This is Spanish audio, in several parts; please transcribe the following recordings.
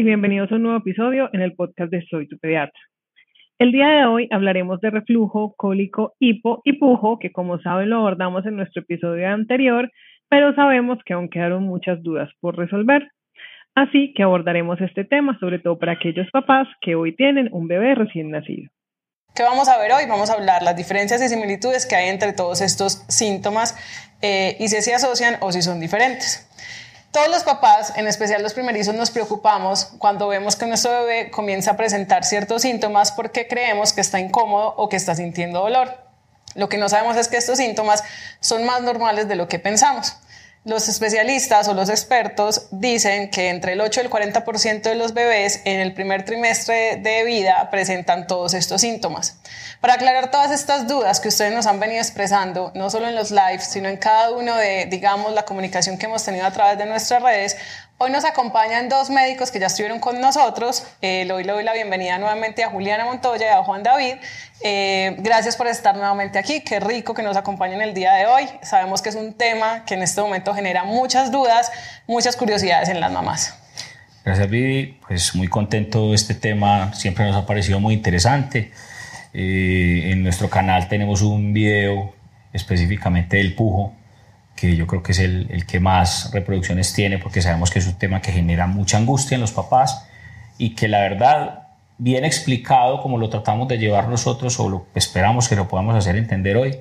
y bienvenidos a un nuevo episodio en el podcast de Soy tu pediatra. El día de hoy hablaremos de reflujo, cólico, hipo y pujo, que como saben lo abordamos en nuestro episodio anterior, pero sabemos que aún quedaron muchas dudas por resolver. Así que abordaremos este tema, sobre todo para aquellos papás que hoy tienen un bebé recién nacido. ¿Qué vamos a ver hoy? Vamos a hablar las diferencias y similitudes que hay entre todos estos síntomas eh, y si se asocian o si son diferentes. Todos los papás, en especial los primerizos, nos preocupamos cuando vemos que nuestro bebé comienza a presentar ciertos síntomas porque creemos que está incómodo o que está sintiendo dolor. Lo que no sabemos es que estos síntomas son más normales de lo que pensamos. Los especialistas o los expertos dicen que entre el 8 y el 40% de los bebés en el primer trimestre de vida presentan todos estos síntomas. Para aclarar todas estas dudas que ustedes nos han venido expresando, no solo en los lives, sino en cada uno de, digamos, la comunicación que hemos tenido a través de nuestras redes, Hoy nos acompañan dos médicos que ya estuvieron con nosotros. Eh, le doy la bienvenida nuevamente a Juliana Montoya y a Juan David. Eh, gracias por estar nuevamente aquí. Qué rico que nos acompañen el día de hoy. Sabemos que es un tema que en este momento genera muchas dudas, muchas curiosidades en las mamás. Gracias, Vivi. Pues muy contento. Este tema siempre nos ha parecido muy interesante. Eh, en nuestro canal tenemos un video específicamente del pujo que yo creo que es el, el, que más reproducciones tiene, porque sabemos que es un tema que genera mucha angustia en los papás y que la verdad, bien explicado como lo tratamos de llevar nosotros o lo esperamos que lo podamos hacer entender hoy,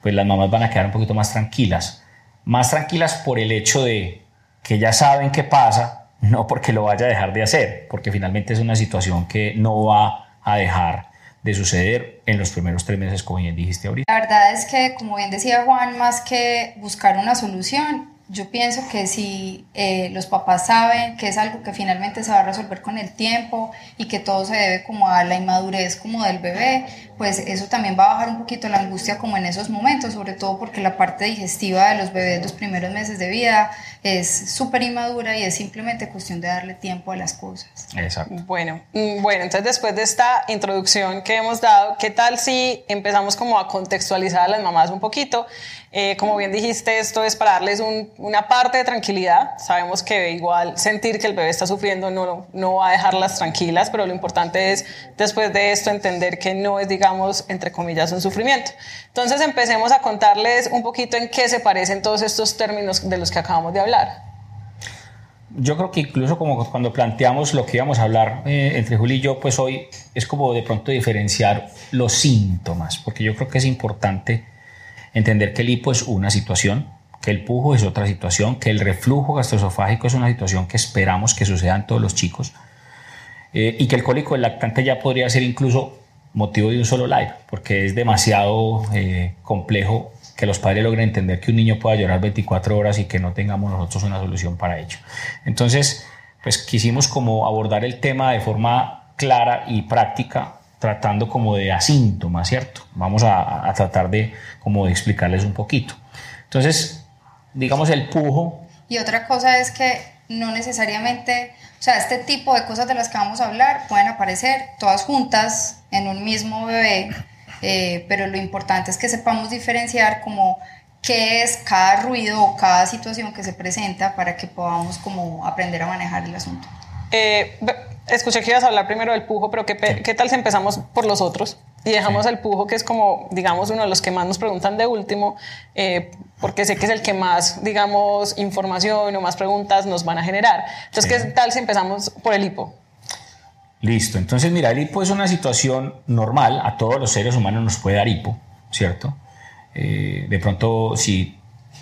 pues las mamás van a quedar un poquito más tranquilas. Más tranquilas por el hecho de que ya saben qué pasa, no porque lo vaya a dejar de hacer, porque finalmente es una situación que no va a dejar de suceder en los primeros tres meses, como bien dijiste ahorita. La verdad es que, como bien decía Juan, más que buscar una solución, yo pienso que si eh, los papás saben que es algo que finalmente se va a resolver con el tiempo y que todo se debe como a la inmadurez como del bebé, pues eso también va a bajar un poquito la angustia como en esos momentos, sobre todo porque la parte digestiva de los bebés los primeros meses de vida es súper inmadura y es simplemente cuestión de darle tiempo a las cosas. Exacto. Bueno, mm, bueno, entonces después de esta introducción que hemos dado, ¿qué tal si empezamos como a contextualizar a las mamás un poquito? Eh, como bien dijiste, esto es para darles una parte de tranquilidad. Sabemos que igual sentir que el bebé está sufriendo no, no va a dejarlas tranquilas, pero lo importante es después de esto entender que no es, digamos, entre comillas, un sufrimiento. Entonces empecemos a contarles un poquito en qué se parecen todos estos términos de los que acabamos de hablar. Yo creo que incluso como cuando planteamos lo que íbamos a hablar eh, entre Juli y yo, pues hoy es como de pronto diferenciar los síntomas, porque yo creo que es importante entender que el hipo es una situación, el pujo es otra situación, que el reflujo gastroesofágico es una situación que esperamos que suceda en todos los chicos eh, y que el cólico del lactante ya podría ser incluso motivo de un solo live, porque es demasiado eh, complejo que los padres logren entender que un niño pueda llorar 24 horas y que no tengamos nosotros una solución para ello. Entonces, pues quisimos como abordar el tema de forma clara y práctica tratando como de asíntomas, ¿cierto? Vamos a, tratar de como de explicarles un poquito. Entonces, digamos el pujo. Y otra cosa es que no necesariamente, o sea, este tipo de cosas de las que vamos a hablar pueden aparecer todas juntas en un mismo bebé, eh, pero lo importante es que sepamos diferenciar como qué es cada ruido o cada situación que se presenta para que podamos como aprender a manejar el asunto. Eh, escuché que ibas a hablar primero del pujo, pero ¿qué, ¿qué, tal si empezamos por los otros? Y dejamos el pujo, que es como, digamos, uno de los que más nos preguntan de último, eh, porque sé que es el que más, digamos, información o más preguntas nos van a generar. Entonces, ¿qué tal si empezamos por el hipo? Listo. Entonces, mira, el hipo es una situación normal. A todos los seres humanos nos puede dar hipo, ¿cierto? Eh, de pronto, si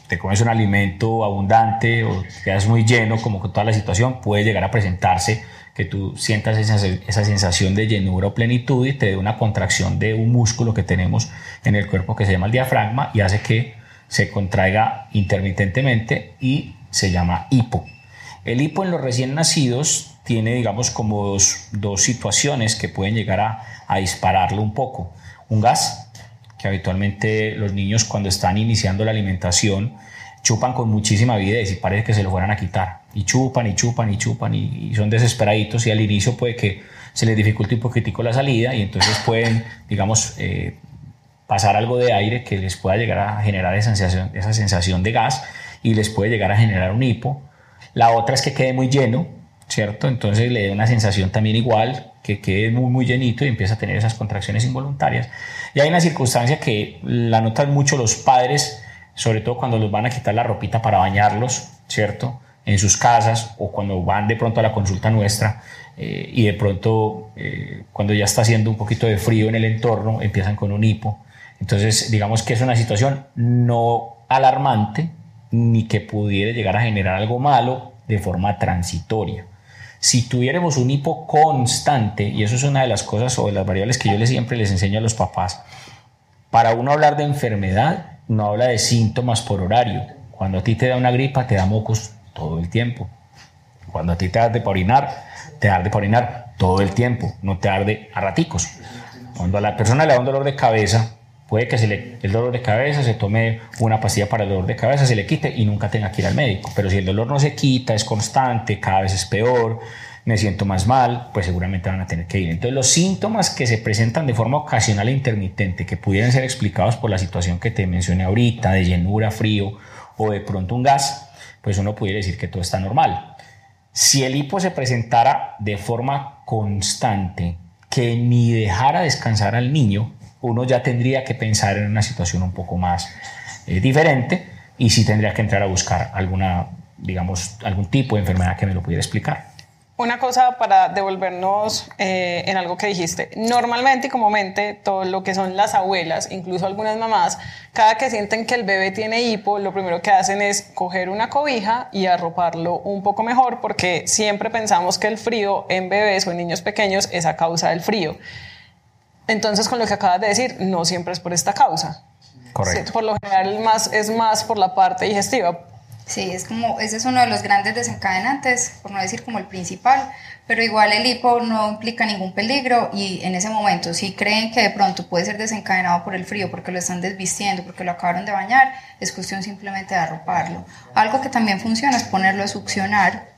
te comes un alimento abundante o quedas muy lleno, como con toda la situación, puede llegar a presentarse que tú sientas esa, sensación de llenura o plenitud y te dé una contracción de un músculo que tenemos en el cuerpo que se llama el diafragma y hace que se contraiga intermitentemente y se llama hipo. El hipo en los recién nacidos tiene, digamos, como dos, dos situaciones que pueden llegar a, a dispararlo un poco. Un gas, que habitualmente los niños cuando están iniciando la alimentación chupan con muchísima avidez y parece que se lo fueran a quitar. Y chupan y chupan y chupan y, son desesperaditos y al inicio puede que se les dificulte un poquitico la salida y entonces pueden, digamos, eh, pasar algo de aire que les pueda llegar a generar esa sensación, esa sensación de gas y les puede llegar a generar un hipo. La otra es que quede muy lleno ¿cierto? Entonces le da una sensación también igual, que quede muy, muy llenito y empieza a tener esas contracciones involuntarias. Y hay una circunstancia que la notan mucho los padres, sobre todo cuando los van a quitar la ropita para bañarlos, ¿cierto? En sus casas o cuando van de pronto a la consulta nuestra eh, y de pronto eh, cuando ya está haciendo un poquito de frío en el entorno empiezan con un hipo. Entonces digamos que es una situación no alarmante ni que pudiera llegar a generar algo malo de forma transitoria. Si tuviéramos un hipo constante, y eso es una de las cosas o de las variables que yo les, siempre les enseño a los papás, para uno hablar de enfermedad, no habla de síntomas por horario. Cuando a ti te da una gripa, te da mocos todo el tiempo. Cuando a ti te arde para orinar, te arde para orinar todo el tiempo, no te arde a raticos. Cuando a la persona le da un dolor de cabeza, puede que se le, el dolor de cabeza se tome una pastilla para el dolor de cabeza, se le quite y nunca tenga que ir al médico. Pero si el dolor no se quita, es constante, cada vez es peor, me siento más mal, pues seguramente van a tener que ir. Entonces los síntomas que se presentan de forma ocasional e intermitente, que pudieran ser explicados por la situación que te mencioné ahorita, de llenura, frío o de pronto un gas, pues uno pudiera decir que todo está normal. Si el hipo se presentara de forma constante, que ni dejara descansar al niño, uno ya tendría que pensar en una situación un poco más eh, diferente y sí tendría que entrar a buscar alguna, digamos, algún tipo de enfermedad que me lo pudiera explicar. Una cosa para devolvernos eh, en algo que dijiste. Normalmente y comúnmente, todo lo que son las abuelas, incluso algunas mamás, cada que sienten que el bebé tiene hipo, lo primero que hacen es coger una cobija y arroparlo un poco mejor, porque siempre pensamos que el frío en bebés o en niños pequeños es a causa del frío. Entonces, con lo que acabas de decir, no siempre es por esta causa. Correcto. por lo general más, es más por la parte digestiva. Sí, es como, ese es uno de los grandes desencadenantes, por no decir como el principal, pero igual el hipo no implica ningún peligro y en ese momento si creen que de pronto puede ser desencadenado por el frío, porque lo están desvistiendo, porque lo acabaron de bañar, es cuestión simplemente de arroparlo. Algo que también funciona es ponerlo a succionar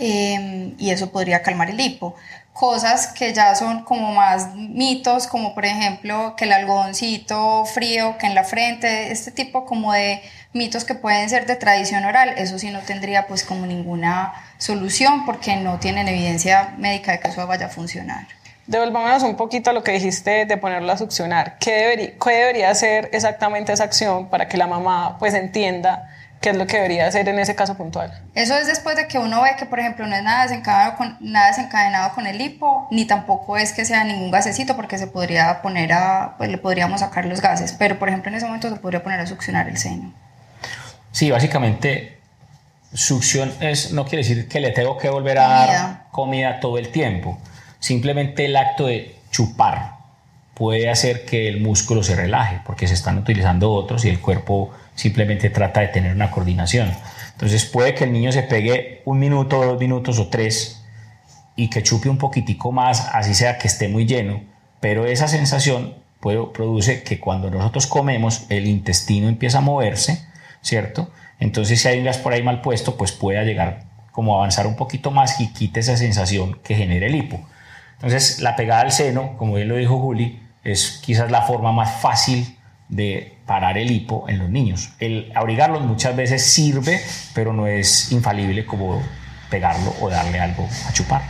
eh, y eso podría calmar el hipo cosas que ya son como más mitos, como por ejemplo que el algodoncito frío, que en la frente, este tipo como de mitos que pueden ser de tradición oral, eso sí no tendría pues como ninguna solución porque no tienen evidencia médica de que eso vaya a funcionar. Devolvámonos un poquito a lo que dijiste de ponerlo a succionar. ¿Qué debería, ¿Qué debería ser exactamente esa acción para que la mamá pues entienda ¿Qué es lo que debería hacer en ese caso puntual? Eso es después de que uno ve que, por ejemplo, no es nada desencadenado con, nada desencadenado con el hipo, ni tampoco es que sea ningún gasecito, porque se podría poner a, pues le podríamos sacar los gases, pero por ejemplo en ese momento se podría poner a succionar el seno. Sí, básicamente succión es, no quiere decir que le tengo que volver a dar comida todo el tiempo, simplemente el acto de chupar puede hacer que el músculo se relaje, porque se están utilizando otros y el cuerpo simplemente trata de tener una coordinación. Entonces puede que el niño se pegue un minuto, dos minutos o tres y que chupe un poquitico más, así sea que esté muy lleno, pero esa sensación puede, produce que cuando nosotros comemos el intestino empieza a moverse, ¿cierto? Entonces si hay un gas por ahí mal puesto, pues pueda llegar como avanzar un poquito más y quite esa sensación que genera el hipo. Entonces la pegada al seno, como bien lo dijo Juli, es quizás la forma más fácil de parar el hipo en los niños. El abrigarlos muchas veces sirve, pero no es infalible como pegarlo o darle algo a chupar.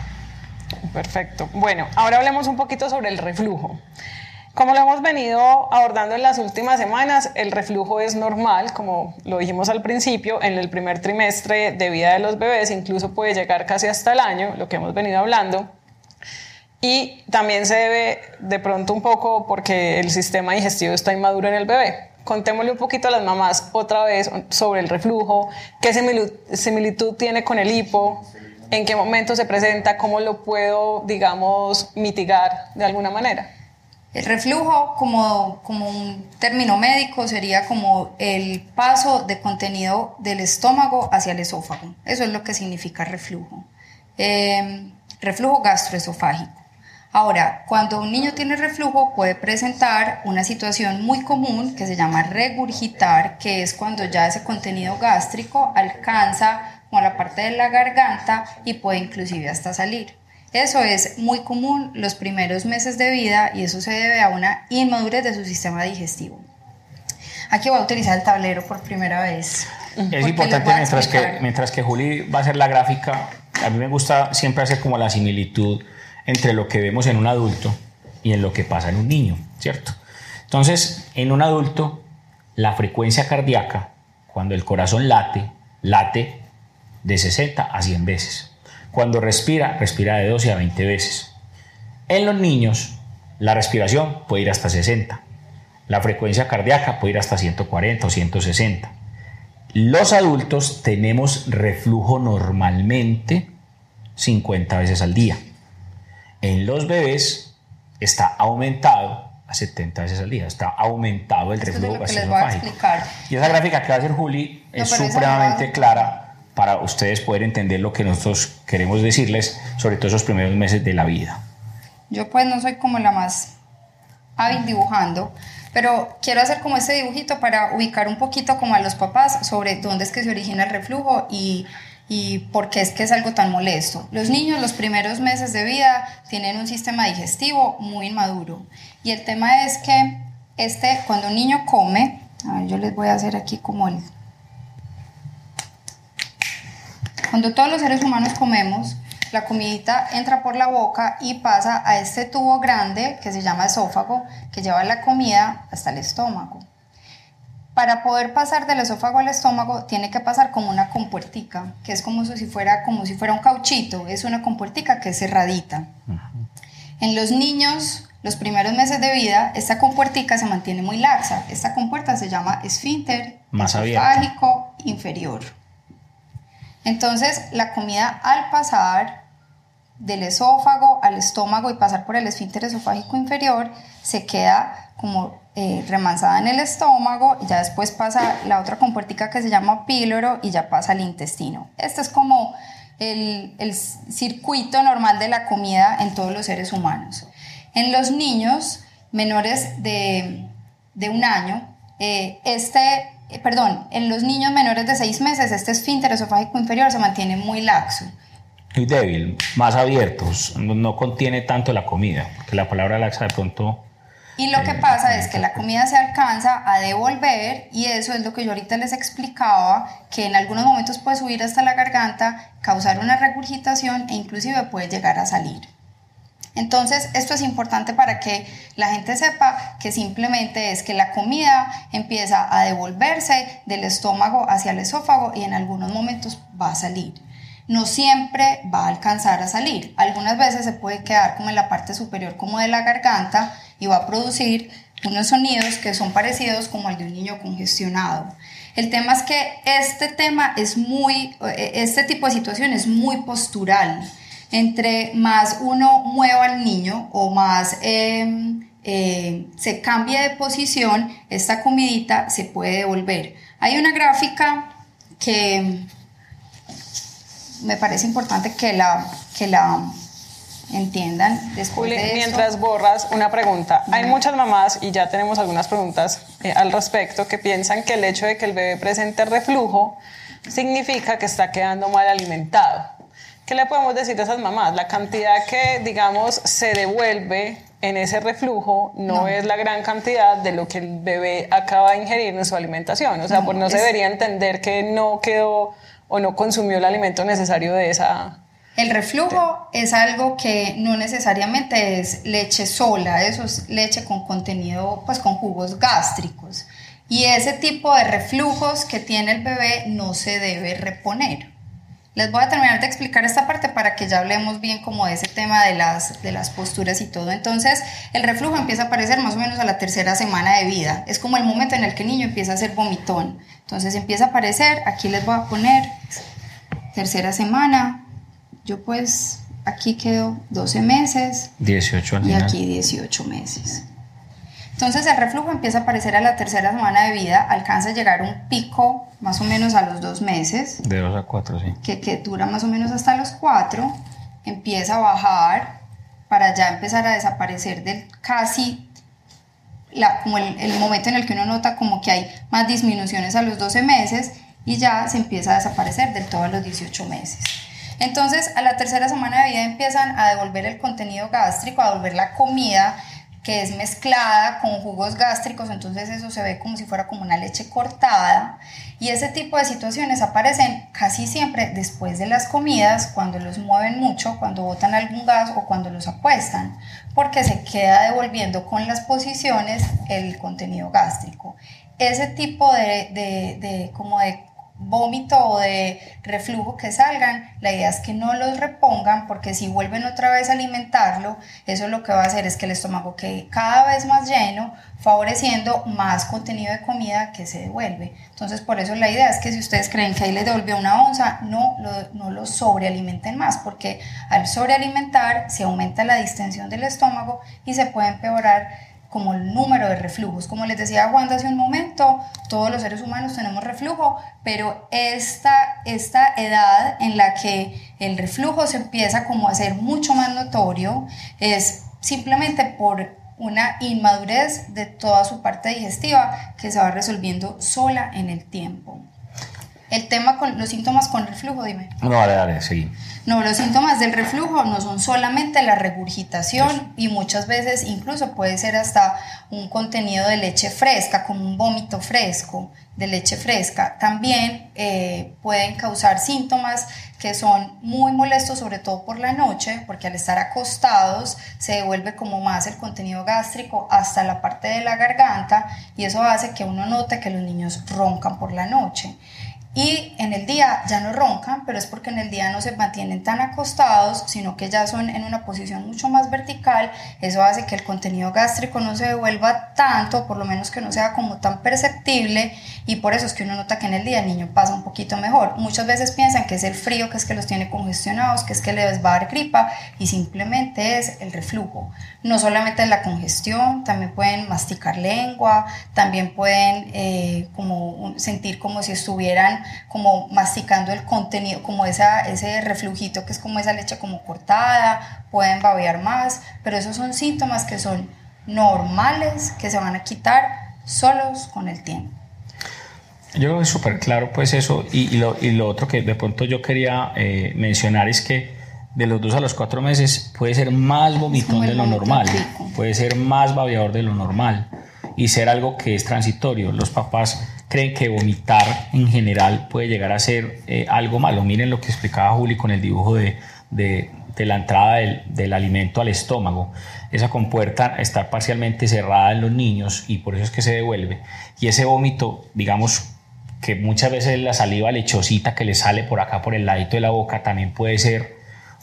Perfecto. Bueno, ahora hablemos un poquito sobre el reflujo. Como lo hemos venido abordando en las últimas semanas, el reflujo es normal, como lo dijimos al principio, en el primer trimestre de vida de los bebés, incluso puede llegar casi hasta el año, lo que hemos venido hablando. Y también se debe de pronto un poco porque el sistema digestivo está inmaduro en el bebé. Contémosle un poquito a las mamás otra vez sobre el reflujo, qué similitud tiene con el hipo, en qué momento se presenta, cómo lo puedo, digamos, mitigar de alguna manera. El reflujo, como, como un término médico, sería como el paso de contenido del estómago hacia el esófago. Eso es lo que significa reflujo. Eh, reflujo gastroesofágico. Ahora, cuando un niño tiene reflujo puede presentar una situación muy común que se llama regurgitar, que es cuando ya ese contenido gástrico alcanza como la parte de la garganta y puede inclusive hasta salir. Eso es muy común los primeros meses de vida y eso se debe a una inmadurez de su sistema digestivo. Aquí voy a utilizar el tablero por primera vez. Es importante mientras que, mientras que Juli va a hacer la gráfica, a mí me gusta siempre hacer como la similitud entre lo que vemos en un adulto y en lo que pasa en un niño, ¿cierto? Entonces, en un adulto, la frecuencia cardíaca, cuando el corazón late, late de 60 a 100 veces. Cuando respira, respira de 12 a 20 veces. En los niños, la respiración puede ir hasta 60. La frecuencia cardíaca puede ir hasta 140 o 160. Los adultos tenemos reflujo normalmente 50 veces al día. En los bebés está aumentado a 70 veces al día, está aumentado el reflujo gastroesofágico. Y esa gráfica que va a hacer Juli es supremamente clara para ustedes poder entender lo que nosotros queremos decirles sobre todos esos primeros meses de la vida. Yo pues no soy como la más hábil dibujando, pero quiero hacer como este dibujito para ubicar un poquito como a los papás sobre dónde es que se origina el reflujo y, y por qué es que es algo tan molesto. Los niños los primeros meses de vida tienen un sistema digestivo muy inmaduro y el tema es que este, cuando un niño come, yo les voy a hacer aquí como el... Cuando todos los seres humanos comemos, la comidita entra por la boca y pasa a este tubo grande que se llama esófago, que lleva la comida hasta el estómago. Para poder pasar del esófago al estómago tiene que pasar como una compuertica, que es como si fuera, como si fuera un cauchito, es una compuertica que es cerradita. En los niños, los primeros meses de vida, esta compuertica se mantiene muy laxa. Esta compuerta se llama esfínter esofágico inferior. Entonces, la comida al pasar del esófago al estómago y pasar por el esfínter esofágico inferior, se queda como eh, remansada en el estómago y ya después pasa la otra compuertica que se llama píloro y ya pasa al intestino. Este es como el, circuito normal de la comida en todos los seres humanos. En los niños menores de, un año, eh, este, perdón, en los niños menores de seis meses, este esfínter esofágico inferior se mantiene muy laxo muy débil, más abiertos, no, contiene tanto la comida, que la palabra laxa de pronto... Y lo que eh, pasa es que la comida se alcanza a devolver y eso es lo que yo ahorita les explicaba, que en algunos momentos puede subir hasta la garganta, causar una regurgitación e inclusive puede llegar a salir. Entonces, esto es importante para que la gente sepa que simplemente es que la comida empieza a devolverse del estómago hacia el esófago y en algunos momentos va a salir no siempre va a alcanzar a salir. Algunas veces se puede quedar como en la parte superior como de la garganta y va a producir unos sonidos que son parecidos como el de un niño congestionado. El tema es que este tema es muy, eh, este tipo de situación es muy postural. Entre más uno mueva al niño o más em, eh, se cambie de posición, esta comidita se puede devolver. Hay una gráfica que me parece importante que la, que la entiendan después de mientras borras una pregunta. Hay muchas mamás y ya tenemos algunas preguntas eh, al respecto que piensan que el hecho de que el bebé presente reflujo significa que está quedando mal alimentado ¿qué le podemos decir a esas mamás? la cantidad que digamos se devuelve en ese reflujo no, es la gran cantidad de lo que el bebé acaba de ingerir en su alimentación o sea no, pues no se debería entender que no quedó o no consumió el alimento necesario de esa... El reflujo es algo que no necesariamente es leche sola, eso es leche con contenido, pues con jugos gástricos. Y ese tipo de reflujos que tiene el bebé no se debe reponer. Les voy a terminar de explicar esta parte para que ya hablemos bien como de ese tema de las, de las posturas y todo. Entonces, el reflujo empieza a aparecer más o menos a la tercera semana de vida. Es como el momento en el que el niño empieza a hacer vomitón. Entonces empieza a aparecer, aquí les voy a poner tercera semana. Yo pues aquí quedo 12 meses. 18 Y aquí 18 meses. Entonces el reflujo empieza a aparecer a la tercera semana de vida, alcanza a llegar a un pico más o menos a los dos meses. De dos a cuatro, sí. Que, que dura más o menos hasta los cuatro, empieza a bajar para ya empezar a desaparecer del casi, la, como el, el, momento en el que uno nota como que hay más disminuciones a los 12 meses y ya se empieza a desaparecer del todo a los 18 meses. Entonces a la tercera semana de vida empiezan a devolver el contenido gástrico, a devolver la comida que es mezclada con jugos gástricos, entonces eso se ve como si fuera como una leche cortada. Y ese tipo de situaciones aparecen casi siempre después de las comidas, cuando los mueven mucho, cuando botan algún gas o cuando los apuestan, porque se queda devolviendo con las posiciones el contenido gástrico. Ese tipo de, de, de como de vómito o de reflujo que salgan, la idea es que no los repongan porque si vuelven otra vez a alimentarlo, eso lo que va a hacer es que el estómago quede cada vez más lleno, favoreciendo más contenido de comida que se devuelve. Entonces, por eso la idea es que si ustedes creen que ahí les devolvió una onza, no lo, no lo sobrealimenten más, porque al sobrealimentar se aumenta la distensión del estómago y se puede empeorar como el número de reflujos. Como les decía Wanda hace un momento, todos los seres humanos tenemos reflujo, pero esta, esta edad en la que el reflujo se empieza como a ser mucho más notorio es simplemente por una inmadurez de toda su parte digestiva que se va resolviendo sola en el tiempo. El tema con los síntomas con reflujo, dime. No, dale, dale, seguí. No, los síntomas del reflujo no son solamente la regurgitación y muchas veces incluso puede ser hasta un contenido de leche fresca, como un vómito fresco de leche fresca. También eh, pueden causar síntomas que son muy molestos, sobre todo por la noche, porque al estar acostados se devuelve como más el contenido gástrico hasta la parte de la garganta y eso hace que uno note que los niños roncan por la noche. Y en el día ya no roncan, pero es porque en el día no se mantienen tan acostados, sino que ya son en una posición mucho más vertical. Eso hace que el contenido gástrico no se devuelva tanto, por lo menos que no sea como tan perceptible, y por eso es que uno nota que en el día el niño pasa un poquito mejor. Muchas veces piensan que es el frío, que es que los tiene congestionados, que es que les va a dar gripa, y simplemente es el reflujo. No solamente la congestión, también pueden masticar lengua, también pueden eh, como sentir como si estuvieran como masticando el contenido, como esa, ese reflujito que es como esa leche como cortada, pueden babear más, pero esos son síntomas que son normales, que se van a quitar solos con el tiempo. Yo creo que es súper claro pues eso y, lo, y, lo, otro que de pronto yo quería eh, mencionar es que de los dos a los cuatro meses puede ser más vomitón de lo normal, puede ser más babeador de lo normal y ser algo que es transitorio. Los papás creen que vomitar en general puede llegar a ser eh, algo malo. Miren lo que explicaba Juli con el dibujo de, de, la entrada del, del, alimento al estómago. Esa compuerta está parcialmente cerrada en los niños y por eso es que se devuelve. Y ese vómito, digamos que muchas veces la saliva lechosita que le sale por acá por el ladito de la boca también puede ser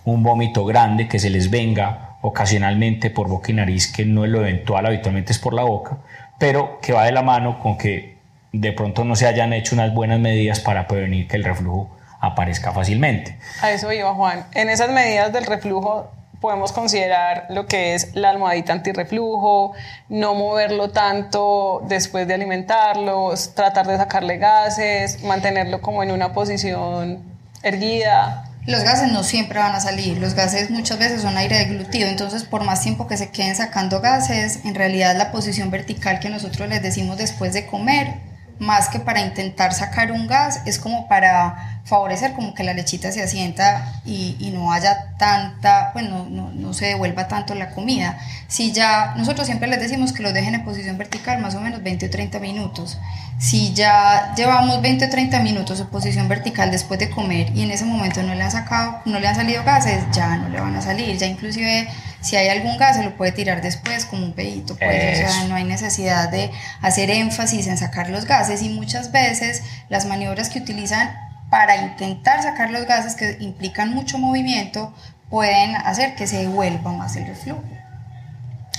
un vómito grande que se les venga ocasionalmente por boca y nariz, que no es lo eventual, habitualmente es por la boca, pero que va de la mano con que de pronto no se hayan hecho unas buenas medidas para prevenir que el reflujo aparezca fácilmente. A eso iba Juan. En esas medidas del reflujo podemos considerar lo que es la almohadita antirreflujo, no moverlo tanto después de alimentarlo, tratar de sacarle gases, mantenerlo como en una posición erguida. Los gases no siempre van a salir, los gases muchas veces son aire deglutido, entonces por más tiempo que se queden sacando gases, en realidad la posición vertical que nosotros les decimos después de comer más que para intentar sacar un gas, es como para favorecer como que la lechita se asienta y, y no haya tanta, pues no, no, no, se devuelva tanto la comida. Si ya, nosotros siempre les decimos que los dejen en posición vertical más o menos 20 o 30 minutos. Si ya llevamos 20 o 30 minutos en posición vertical después de comer y en ese momento no le han sacado, no le han salido gases, ya no le van a salir, ya inclusive si hay algún gas se lo puede tirar después como un pedito, pues, o sea, no hay necesidad de hacer énfasis en sacar los gases y muchas veces las maniobras que utilizan para intentar sacar los gases que implican mucho movimiento pueden hacer que se devuelva más el reflujo.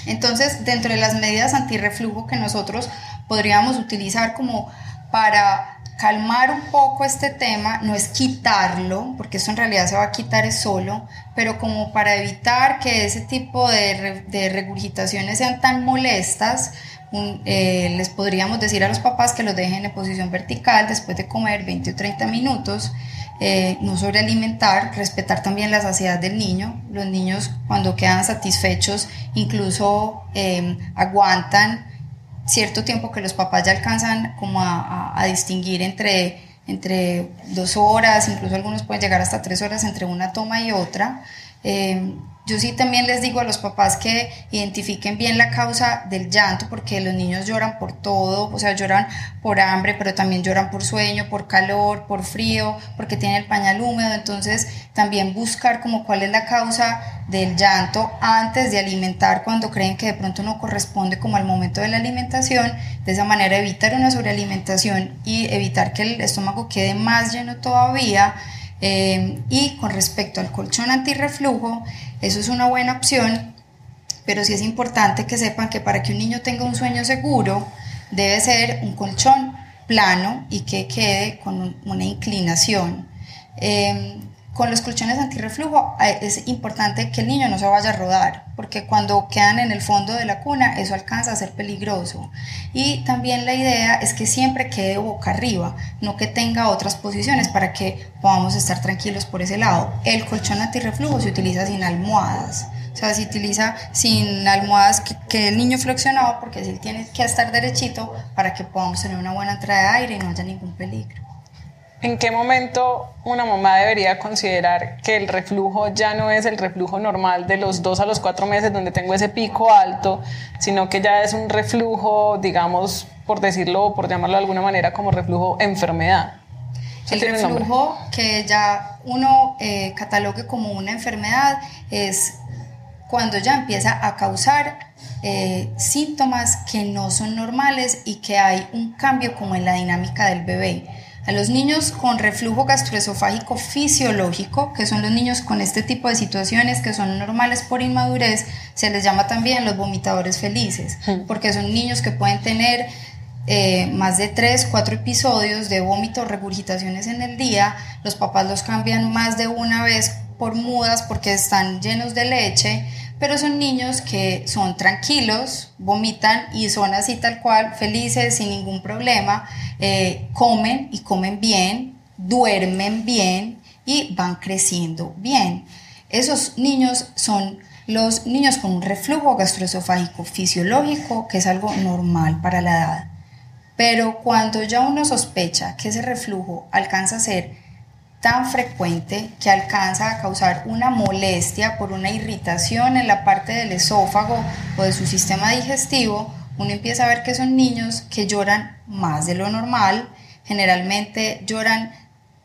Entonces, dentro de las medidas antirreflujo que nosotros podríamos utilizar como para calmar un poco este tema, no es quitarlo, porque eso en realidad se va a quitar solo, pero como para evitar que ese tipo de, de regurgitaciones sean tan molestas, eh, les podríamos decir a los papás que los dejen en posición vertical después de comer 20 o 30 minutos, eh, no sobrealimentar, respetar también la saciedad del niño. Los niños cuando quedan satisfechos incluso eh, aguantan cierto tiempo que los papás ya alcanzan como a, distinguir entre, entre dos horas, incluso algunos pueden llegar hasta tres horas entre una toma y otra. Eh, yo sí también les digo a los papás que identifiquen bien la causa del llanto, porque los niños lloran por todo, o sea, lloran por hambre, pero también lloran por sueño, por calor, por frío, porque tienen el pañal húmedo. Entonces, también buscar como cuál es la causa del llanto antes de alimentar cuando creen que de pronto no corresponde como al momento de la alimentación. De esa manera evitar una sobrealimentación y evitar que el estómago quede más lleno todavía. Eh, y con respecto al colchón antirreflujo, eso es una buena opción, pero sí es importante que sepan que para que un niño tenga un sueño seguro, debe ser un colchón plano y que quede con una inclinación. Eh, con los colchones antirreflujo es importante que el niño no se vaya a rodar, porque cuando quedan en el fondo de la cuna eso alcanza a ser peligroso. Y también la idea es que siempre quede boca arriba, no que tenga otras posiciones para que podamos estar tranquilos por ese lado. El colchón antirreflujo se utiliza sin almohadas. O sea, se utiliza sin almohadas que, que el niño flexionado porque él tiene que estar derechito para que podamos tener una buena entrada de aire y no haya ningún peligro. ¿En qué momento una mamá debería considerar que el reflujo ya no es el reflujo normal de los dos a los cuatro meses donde tengo ese pico alto, sino que ya es un reflujo, digamos, por decirlo o por llamarlo de alguna manera, como reflujo enfermedad? El reflujo que ya uno eh, catalogue como una enfermedad es cuando ya empieza a causar eh, síntomas que no son normales y que hay un cambio como en la dinámica del bebé. A los niños con reflujo gastroesofágico fisiológico, que son los niños con este tipo de situaciones que son normales por inmadurez, se les llama también los vomitadores felices, porque son niños que pueden tener eh, más de 3, 4 episodios de vómitos, regurgitaciones en el día, los papás los cambian más de una vez por mudas porque están llenos de leche, pero son niños que son tranquilos, vomitan y son así tal cual, felices, sin ningún problema, eh, comen y comen bien, duermen bien y van creciendo bien. Esos niños son los niños con un reflujo gastroesofágico fisiológico, que es algo normal para la edad. Pero cuando ya uno sospecha que ese reflujo alcanza a ser tan frecuente que alcanza a causar una molestia por una irritación en la parte del esófago o de su sistema digestivo, uno empieza a ver que son niños que lloran más de lo normal, generalmente lloran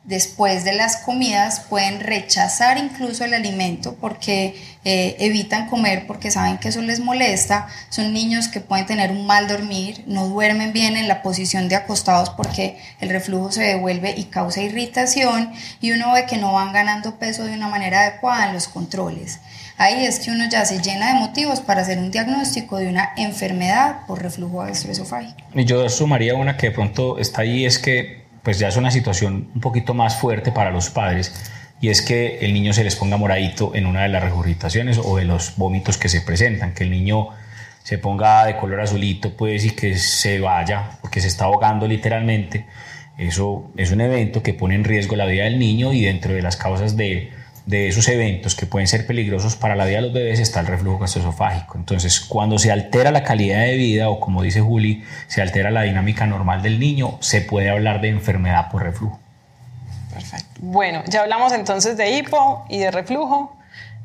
después de las comidas pueden rechazar incluso el alimento porque eh, evitan comer porque saben que eso les molesta. Son niños que pueden tener un mal dormir, no duermen bien en la posición de acostados porque el reflujo se devuelve y causa irritación y uno ve que no van ganando peso de una manera adecuada en los controles. Ahí es que uno ya se llena de motivos para hacer un diagnóstico de una enfermedad por reflujo gastroesofágico. Y yo sumaría una que de pronto está ahí, es que pues ya es una situación un poquito más fuerte para los padres y es que el niño se les ponga moradito en una de las regurgitaciones o de los vómitos que se presentan, que el niño se ponga de color azulito, pues, y que se vaya, porque se está ahogando literalmente. Eso es un evento que pone en riesgo la vida del niño y dentro de las causas de de esos eventos que pueden ser peligrosos para la vida de los bebés está el reflujo gastroesofágico. Entonces, cuando se altera la calidad de vida o como dice Juli, se altera la dinámica normal del niño, se puede hablar de enfermedad por reflujo. Perfecto. Bueno, ya hablamos entonces de hipo y de reflujo.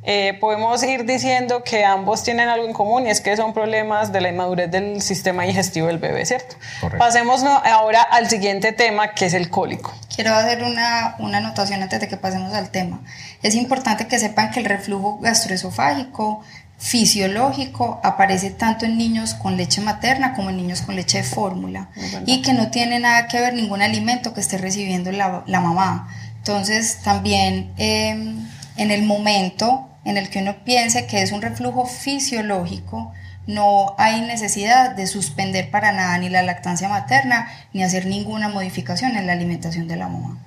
Eh, podemos ir diciendo que ambos tienen algo en común y es que son problemas de la inmadurez del sistema digestivo del bebé, ¿cierto? Pasemos ahora al siguiente tema que es el cólico. Quiero hacer una, una anotación antes de que pasemos al tema. Es importante que sepan que el reflujo gastroesofágico fisiológico aparece tanto en niños con leche materna como en niños con leche de fórmula y que no tiene nada que ver ningún alimento que esté recibiendo la, la mamá. Entonces también eh, en el momento en el que uno piense que es un reflujo fisiológico, no hay necesidad de suspender para nada ni la lactancia materna ni hacer ninguna modificación en la alimentación de la mamá.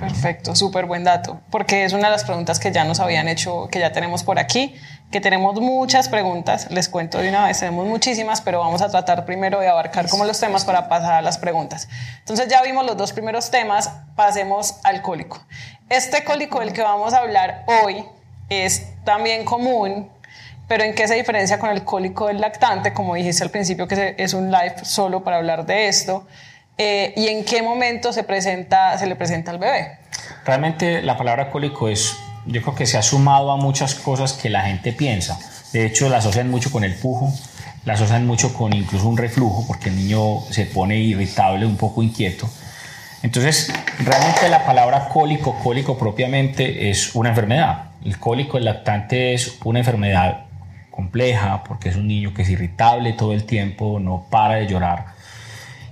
Perfecto, súper buen dato, porque es una de las preguntas que ya nos habían hecho, que ya tenemos por aquí, que tenemos muchas preguntas, les cuento de una vez, tenemos muchísimas, pero vamos a tratar primero de abarcar como los temas para pasar a las preguntas. Entonces ya vimos los dos primeros temas, pasemos al cólico. Este cólico del que vamos a hablar hoy es también común, pero ¿en qué se diferencia con el cólico del lactante? Como dijiste al principio, que es un live solo para hablar de esto. Eh, ¿Y en qué momento se, presenta, se le presenta al bebé? Realmente la palabra cólico es yo creo que se ha sumado a muchas cosas que la gente piensa. De hecho, la asocian mucho con el pujo, la asocian mucho con incluso un reflujo, porque el niño se pone irritable, un poco inquieto. Entonces, realmente la palabra cólico, cólico propiamente es una enfermedad. El cólico, el lactante, es una enfermedad compleja porque es un niño que es irritable todo el tiempo, no para de llorar.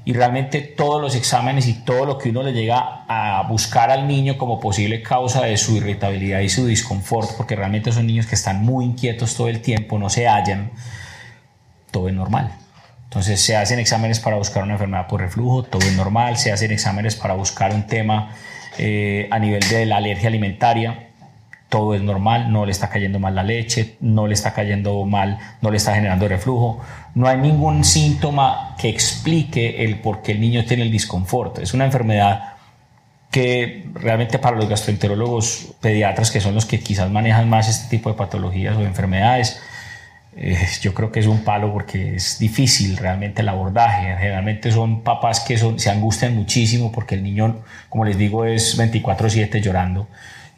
Y realmente todos los exámenes y todo lo que uno le llega a buscar al niño como posible causa de su irritabilidad y su disconfort, porque realmente son niños que están muy inquietos todo el tiempo, no se hallan, todo es normal. Entonces se hacen exámenes para buscar una enfermedad por reflujo, todo es normal, se hacen exámenes para buscar un tema eh, a nivel de la alergia alimentaria, todo es normal, no le está cayendo mal la leche, no le está cayendo mal, no le está generando reflujo, no hay ningún síntoma que explique el por qué el niño tiene el disconfort. Es una enfermedad que realmente para los gastroenterólogos pediatras, que son los que quizás manejan más este tipo de patologías o enfermedades, eh, yo creo que es un palo porque es difícil realmente el abordaje. Generalmente son papás que se angustian muchísimo porque el niño, como les digo, es 24/7 llorando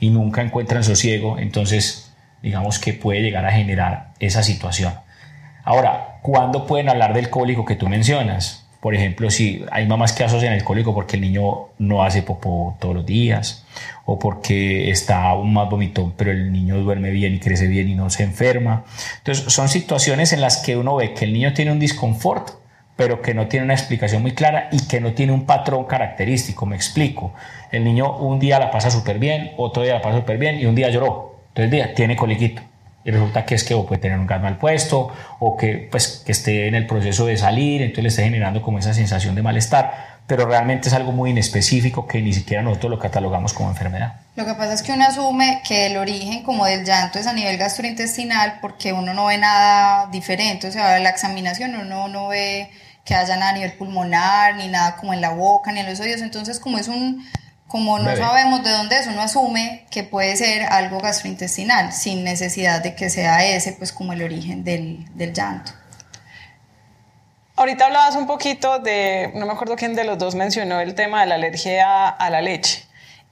y nunca encuentran sosiego. Entonces, digamos que puede llegar a generar esa situación. Ahora, ¿cuándo pueden hablar del cólico que tú mencionas? Por ejemplo, si hay mamás que asocian el cólico porque el niño no hace popó todos los días o porque está un más vomitón, pero el niño duerme bien y crece bien y no se enferma. Entonces, son situaciones en las que uno ve que el niño tiene un disconfort, pero que no tiene una explicación muy clara y que no tiene un patrón característico. Me explico. El niño un día la pasa súper bien, otro día la pasa súper bien y un día lloró. Entonces, día tiene coliquito. Y ¡resulta que es que o puede tener un gas mal puesto o que, pues, que esté en el proceso de salir, entonces le esté generando como esa sensación de malestar pero realmente es algo muy inespecífico que ni siquiera nosotros lo catalogamos como enfermedad. Lo que pasa es que uno asume que el origen como del llanto es a nivel gastrointestinal porque uno no ve nada diferente, o sea, la examinación uno no ve que haya nada a nivel pulmonar, ni nada como en la boca, ni en los oídos, entonces como es un, como no sabemos de dónde es, uno asume que puede ser algo gastrointestinal, sin necesidad de que sea ese, pues como el origen del, del llanto. Ahorita hablabas un poquito de, no me acuerdo quién de los dos mencionó el tema de la alergia a la leche.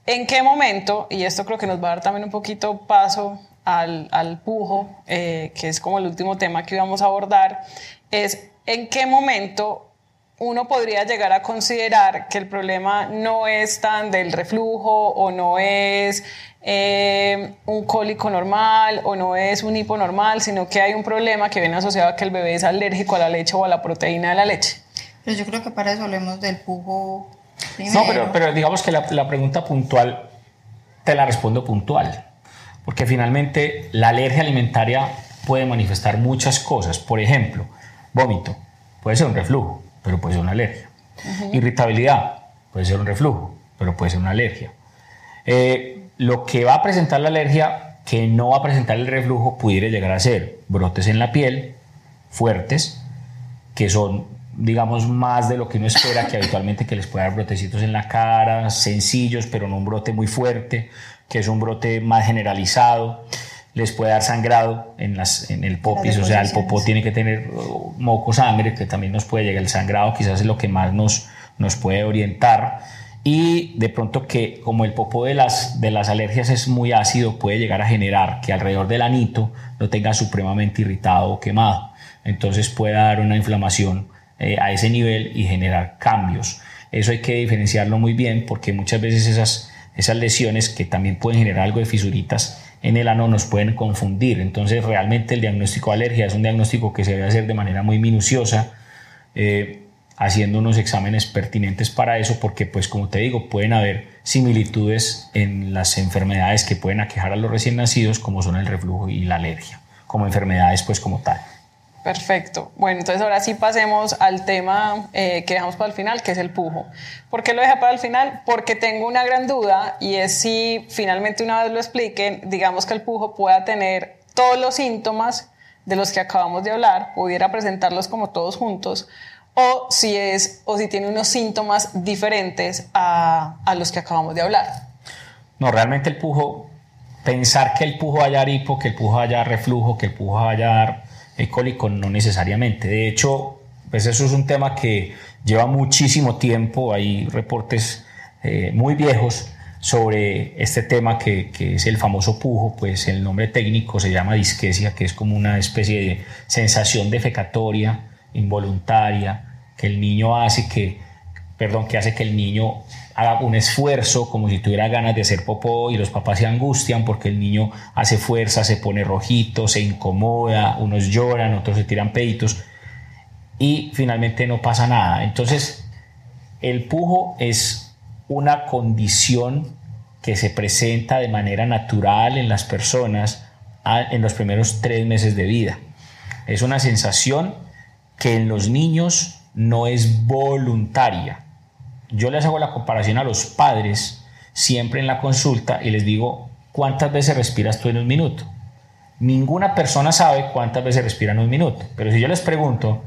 ¿En qué momento, y esto creo que nos va a dar también un poquito paso al, al pujo, eh, que es como el último tema que íbamos a abordar, es en qué momento uno podría llegar a considerar que el problema no es tan del reflujo o no es eh, un cólico normal o no es un hipo normal, sino que hay un problema que viene asociado a que el bebé es alérgico a la leche o a la proteína de la leche. Pero yo creo que para eso hablemos del pujo primero. No, pero, pero digamos que la, la pregunta puntual te la respondo puntual, porque finalmente la alergia alimentaria puede manifestar muchas cosas. Por ejemplo, vómito, puede ser un reflujo, pero puede ser una alergia. Irritabilidad, puede ser un reflujo, pero puede ser una alergia. Eh, lo que va a presentar la alergia, que no va a presentar el reflujo, pudiera llegar a ser brotes en la piel fuertes, que son, digamos, más de lo que uno espera, que habitualmente que les pueda dar brotecitos en la cara, sencillos, pero no un brote muy fuerte, que es un brote más generalizado les puede dar sangrado en, las, en el popis, o sea, el popó tiene que tener moco sangre, que también nos puede llegar el sangrado, quizás es lo que más nos, nos puede orientar. Y de pronto que como el popó de las, de las alergias es muy ácido, puede llegar a generar que alrededor del anito lo tenga supremamente irritado o quemado. Entonces puede dar una inflamación eh, a ese nivel y generar cambios. Eso hay que diferenciarlo muy bien porque muchas veces esas, esas lesiones que también pueden generar algo de fisuritas, en el ano nos pueden confundir. Entonces, realmente el diagnóstico de alergia es un diagnóstico que se debe hacer de manera muy minuciosa, eh, haciendo unos exámenes pertinentes para eso, porque, pues, como te digo, pueden haber similitudes en las enfermedades que pueden aquejar a los recién nacidos, como son el reflujo y la alergia, como enfermedades, pues, como tal. Perfecto. Bueno, entonces ahora sí pasemos al tema eh, que dejamos para el final, que es el pujo. ¿Por qué lo dejé para el final? Porque tengo una gran duda y es si finalmente una vez lo expliquen, digamos que el pujo pueda tener todos los síntomas de los que acabamos de hablar, pudiera presentarlos como todos juntos, o si es o si tiene unos síntomas diferentes a, a los que acabamos de hablar. No, realmente el pujo, pensar que el pujo haya hipo, que el pujo haya reflujo, que el pujo haya cólico no necesariamente. De hecho, pues eso es un tema que lleva muchísimo tiempo, hay reportes eh, muy viejos sobre este tema que, que, es el famoso pujo, pues el nombre técnico se llama disquesia, que es como una especie de sensación defecatoria involuntaria que el niño hace que, perdón, que hace que el niño haga un esfuerzo como si tuviera ganas de hacer popó y los papás se angustian porque el niño hace fuerza, se pone rojito, se incomoda, unos lloran, otros se tiran peditos y finalmente no pasa nada. Entonces, el pujo es una condición que se presenta de manera natural en las personas en los primeros tres meses de vida. Es una sensación que en los niños no es voluntaria. Yo les hago la comparación a los padres siempre en la consulta y les digo, ¿cuántas veces respiras tú en un minuto? Ninguna persona sabe cuántas veces respira en un minuto, pero si yo les pregunto,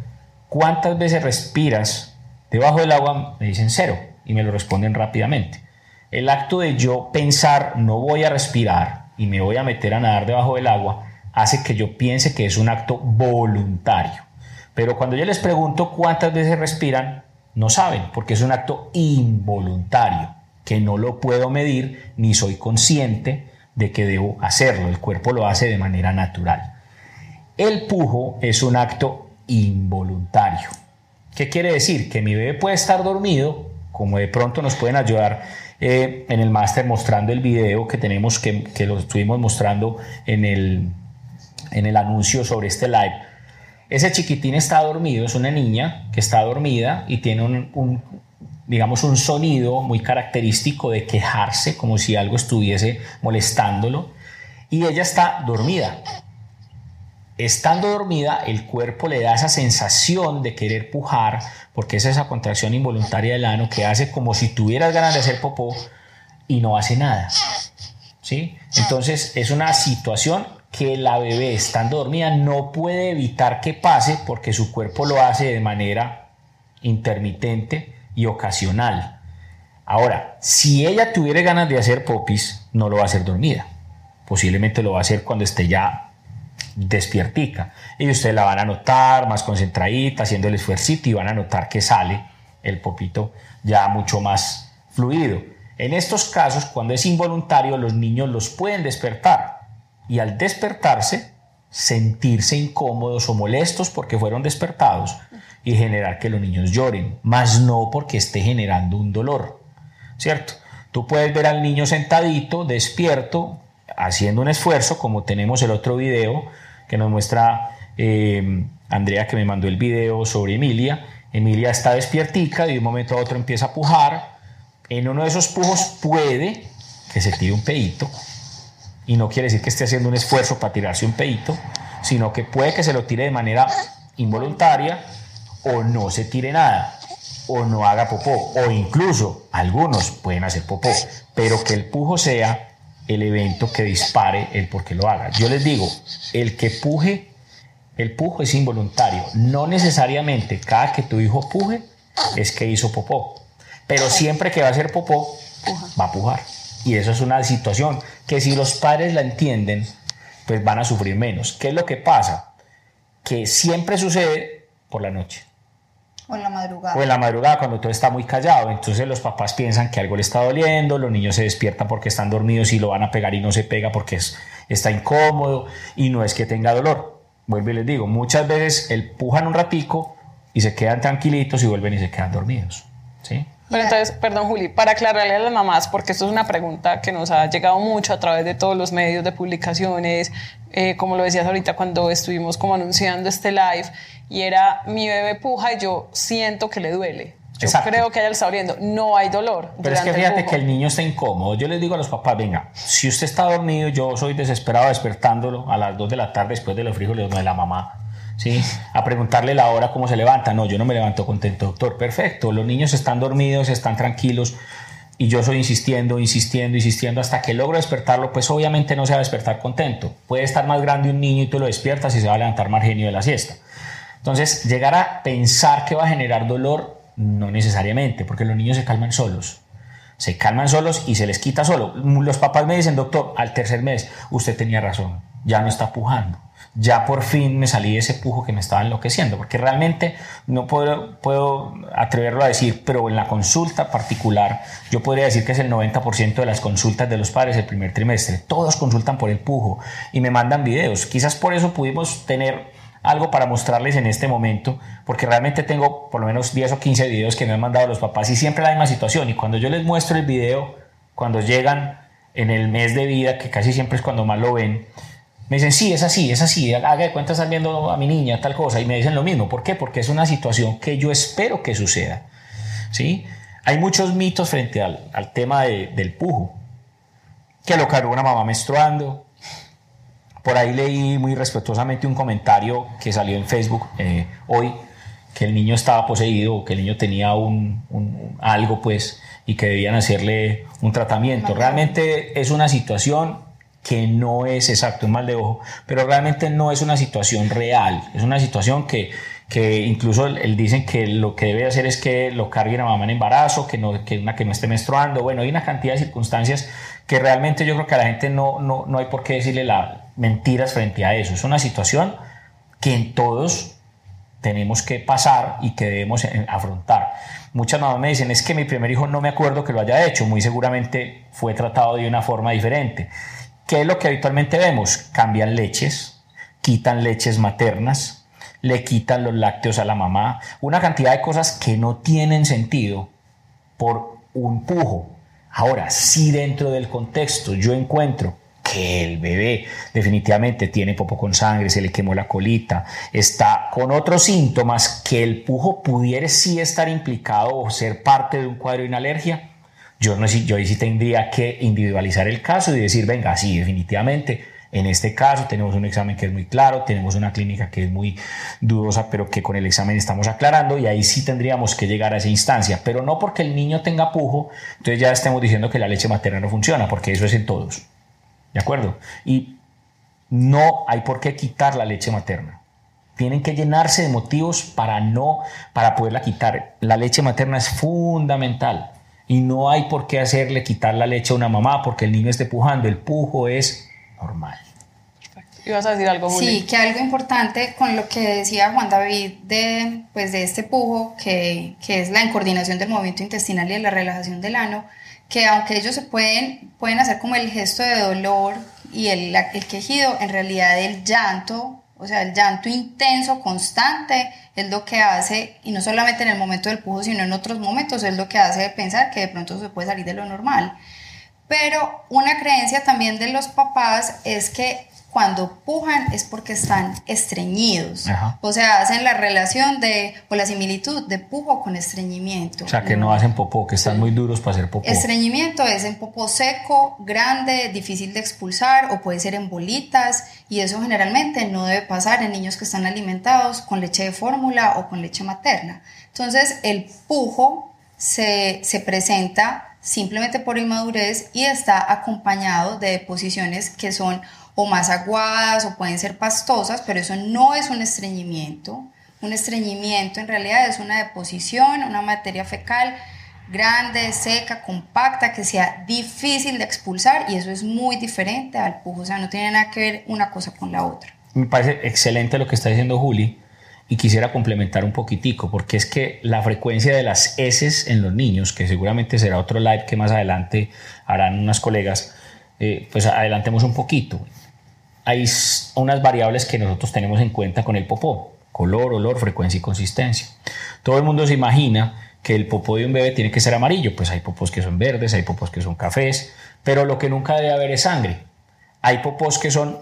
¿cuántas veces respiras debajo del agua? Me dicen cero y me lo responden rápidamente. El acto de yo pensar no voy a respirar y me voy a meter a nadar debajo del agua hace que yo piense que es un acto voluntario. Pero cuando yo les pregunto cuántas veces respiran, no saben, porque es un acto involuntario, que no lo puedo medir ni soy consciente de que debo hacerlo. El cuerpo lo hace de manera natural. El pujo es un acto involuntario. ¿Qué quiere decir? Que mi bebé puede estar dormido como de pronto nos pueden ayudar eh, en el máster mostrando el video que tenemos, que, que, lo estuvimos mostrando en el, en el anuncio sobre este live. Ese chiquitín está dormido, es una niña que está dormida y tiene un, digamos, un sonido muy característico de quejarse, como si algo estuviese molestándolo, y ella está dormida. Estando dormida, el cuerpo le da esa sensación de querer pujar, porque es esa contracción involuntaria del ano que hace como si tuvieras ganas de hacer popó y no hace nada. ¿Sí? Entonces es una situación que la bebé estando dormida no puede evitar que pase porque su cuerpo lo hace de manera intermitente y ocasional. Ahora, si ella tuviera ganas de hacer popis, no lo va a hacer dormida. Posiblemente lo va a hacer cuando esté ya despiertica. Y ustedes la van a notar más concentradita, haciendo el esfuerzo y van a notar que sale el popito ya mucho más fluido. En estos casos, cuando es involuntario, los niños los pueden despertar y al despertarse, sentirse incómodos o molestos porque fueron despertados y generar que los niños lloren, más no porque esté generando un dolor, ¿cierto? Tú puedes ver al niño sentadito, despierto, haciendo un esfuerzo, como tenemos el otro video, que nos muestra eh, Andrea que me mandó el video sobre Emilia. Emilia está despiertica, de un momento a otro empieza a pujar. En uno de esos pujos puede que se tire un pedito, y no quiere decir que esté haciendo un esfuerzo para tirarse un pedito, sino que puede que se lo tire de manera involuntaria o no se tire nada, o no haga popó, o incluso algunos pueden hacer popó, pero que el pujo sea el evento que dispare el por qué lo haga. Yo les digo, el que puje, el pujo es involuntario. No necesariamente cada que tu hijo puje es que hizo popó. Pero siempre que va a hacer popó, va a pujar. Y eso es una situación que si los padres la entienden, pues van a sufrir menos. ¿Qué es lo que pasa? Que siempre sucede por la noche. O en la madrugada. O en la madrugada cuando todo está muy callado. Entonces los papás piensan que algo le está doliendo, los niños se despiertan porque están dormidos y lo van a pegar y no se pega porque es, está incómodo y no es que tenga dolor. Vuelvo y les digo, muchas veces el pujan un ratico y se quedan tranquilitos y vuelven y se quedan dormidos. Pero entonces, perdón Juli, para aclararle a las mamás, porque esto es una pregunta que nos ha llegado mucho a través de todos los medios de publicaciones, eh, como lo decías ahorita cuando estuvimos como anunciando este live, y era mi bebé puja y yo siento que le duele. Yo creo que ella le está doliendo. No hay dolor. Pero es que fíjate que el niño está incómodo. Yo les digo a los papás, venga, si usted está dormido, yo soy desesperado despertándolo a las 2 de la tarde después de los frijoles de la mamá A preguntarle la hora cómo se levanta. No, yo no me levanto contento, doctor. Perfecto, los niños están dormidos, están tranquilos y yo soy insistiendo, insistiendo, insistiendo hasta que logro despertarlo, pues obviamente no se va a despertar contento. Puede estar más grande un niño y tú lo despiertas y se va a levantar más genio de la siesta. Entonces, llegar a pensar que va a generar dolor, no necesariamente, porque los niños se calman solos. Se calman solos y se les quita solo. Los papás me dicen, doctor, al tercer mes, usted tenía razón, ya no está pujando ya por fin me salí de ese pujo que me estaba enloqueciendo, porque realmente no puedo, puedo atreverlo a decir, pero en la consulta particular, yo podría decir que es el 90% de las consultas de los padres el primer trimestre. Todos consultan por el pujo y me mandan videos. Quizás por eso pudimos tener algo para mostrarles en este momento, porque realmente tengo por lo menos 10 o 15 videos que me han mandado los papás y siempre la misma situación. Y cuando yo les muestro el video, cuando llegan en el mes de vida, que casi siempre es cuando más lo ven, me dicen, sí, es así, es así, haga de cuenta estás viendo a mi niña, tal cosa, y me dicen lo mismo. ¿Por qué? Porque es una situación que yo espero que suceda. ¿sí? Hay muchos mitos frente al, al tema del pujo, que lo cargó una mamá menstruando. Por ahí leí muy respetuosamente un comentario que salió en Facebook eh, hoy, que el niño estaba poseído, que el niño tenía un, un, algo, pues, y que debían hacerle un tratamiento. Realmente es una situación que no es exacto, un mal de ojo, pero realmente no es una situación real, es una situación que, que incluso él, dicen que lo que debe hacer es que lo carguen a mamá en embarazo, que, no, que, una, que no esté menstruando, bueno, hay una cantidad de circunstancias que realmente yo creo que a la gente no, no, no hay por qué decirle la, mentiras frente a eso, es una situación que en todos tenemos que pasar y que debemos eh, afrontar. Muchas mamás me dicen, es que mi primer hijo no me acuerdo que lo haya hecho, muy seguramente fue tratado de una forma diferente. ¿Qué es lo que habitualmente vemos? Cambian leches, quitan leches maternas, le quitan los lácteos a la mamá, una cantidad de cosas que no tienen sentido por un pujo. Ahora, si dentro del contexto yo encuentro que el bebé definitivamente tiene popo con sangre, se le quemó la colita, está con otros síntomas que el pujo pudiera sí estar implicado o ser parte de un cuadro de una alergia, yo, no, yo sí tendría que individualizar el caso y decir, venga, sí, definitivamente, en este caso tenemos un examen que es muy claro, tenemos una clínica que es muy dudosa, pero que con el examen estamos aclarando y ahí sí tendríamos que llegar a esa instancia, pero no porque el niño tenga pujo, entonces ya estemos diciendo que la leche materna no funciona, porque eso es en todos. ¿De acuerdo? Y no hay por qué quitar la leche materna. Tienen que llenarse de motivos para no, para poderla quitar. La leche materna es fundamental. Y no hay por qué hacerle quitar la leche a una mamá porque el niño esté pujando. El pujo es normal. ¿Ibas a decir algo, Sí, que algo importante con lo que decía Juan David de, pues de este pujo, que, que es la incoordinación del movimiento intestinal y de la relajación del ano, que aunque ellos se pueden, pueden hacer como el gesto de dolor y el, el quejido, en realidad el llanto o sea, el llanto intenso, constante, es lo que hace, y no solamente en el momento del pujo, sino en otros momentos, es lo que hace pensar que de pronto se puede salir de lo normal. Pero una creencia también de los papás es que cuando pujan es porque están estreñidos. O sea, hacen la relación de, o la similitud de pujo con estreñimiento. O sea, que no hacen popó, que están muy duros para hacer popó. Estreñimiento es en popó seco, grande, difícil de expulsar o puede ser en bolitas y eso generalmente no debe pasar en niños que están alimentados con leche de fórmula o con leche materna. Entonces, el pujo se, se presenta simplemente por inmadurez y está acompañado de deposiciones que son o más aguadas o pueden ser pastosas, pero eso no es un estreñimiento. Un estreñimiento en realidad es una deposición, una materia fecal grande, seca, compacta, que sea difícil de expulsar y eso es muy diferente al pujo, o sea, no tiene nada que ver una cosa con la otra. Me parece excelente lo que está diciendo Juli y quisiera complementar un poquitico, porque es que la frecuencia de las heces en los niños, que seguramente será otro live que más adelante harán unas colegas, eh, pues adelantemos un poquito hay unas variables que nosotros tenemos en cuenta con el popó, color, olor, frecuencia y consistencia. Todo el mundo se imagina que el popó de un bebé tiene que ser amarillo, pues hay popós que son verdes, hay popós que son cafés, pero lo que nunca debe haber es sangre. Hay popós que son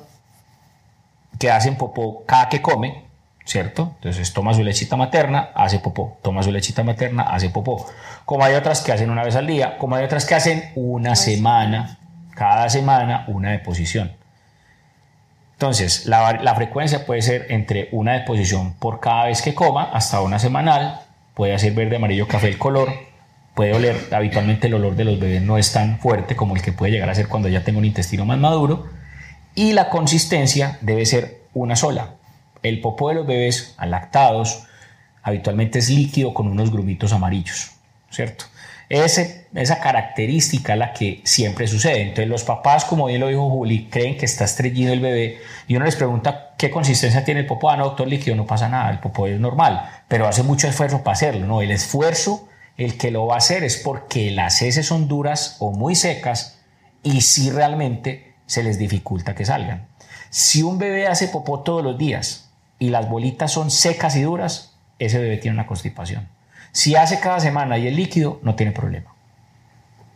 que hacen popó cada que come, ¿cierto? Entonces toma su lechita materna, hace popó, toma su lechita materna, hace popó. Como hay otras que hacen una vez al día, como hay otras que hacen una semana, cada semana una deposición. Entonces, la, frecuencia puede ser entre una deposición por cada vez que coma hasta una semanal, puede ser verde, amarillo, café el color, puede oler, habitualmente el olor de los bebés no es tan fuerte como el que puede llegar a ser cuando ya tengo un intestino más maduro, y la consistencia debe ser una sola. El popó de los bebés alactados habitualmente es líquido con unos grumitos amarillos, ¿cierto? Ese, esa característica la que siempre sucede. Entonces los papás, como bien lo dijo Juli, creen que está estreñido el bebé y uno les pregunta qué consistencia tiene el popó. Ah, no, doctor líquido, no pasa nada, el popó es normal, pero hace mucho esfuerzo para hacerlo. No, el esfuerzo, el que lo va a hacer es porque las heces son duras o muy secas y si realmente se les dificulta que salgan. Si un bebé hace popó todos los días y las bolitas son secas y duras, ese bebé tiene una constipación. Si hace cada semana y el líquido, no tiene problema.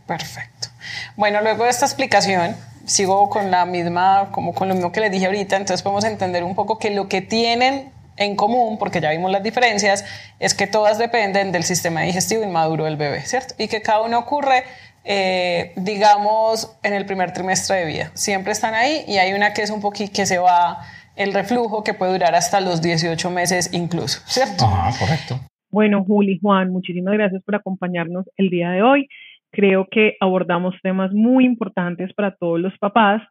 Perfecto. Bueno, luego de esta explicación, sigo con la misma, como con lo mismo que les dije ahorita, entonces podemos entender un poco que lo que tienen en común, porque ya vimos las diferencias, es que todas dependen del sistema digestivo inmaduro del bebé, ¿cierto? Y que cada uno ocurre, eh, digamos, en el primer trimestre de vida. Siempre están ahí y hay una que es un poquito que se va el reflujo que puede durar hasta los 18 meses incluso, ¿cierto? Ajá, correcto. Bueno, Juli, Juan, muchísimas gracias por acompañarnos el día de hoy. Creo que abordamos temas muy importantes para todos los papás.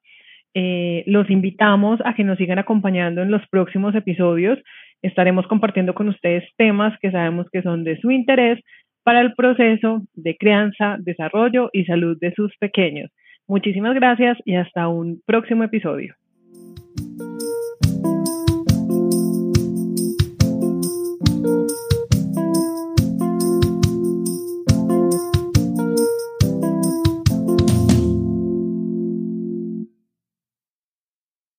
Eh, los invitamos a que nos sigan acompañando en los próximos episodios. Estaremos compartiendo con ustedes temas que sabemos que son de su interés para el proceso de crianza, desarrollo y salud de sus pequeños. Muchísimas gracias y hasta un próximo episodio.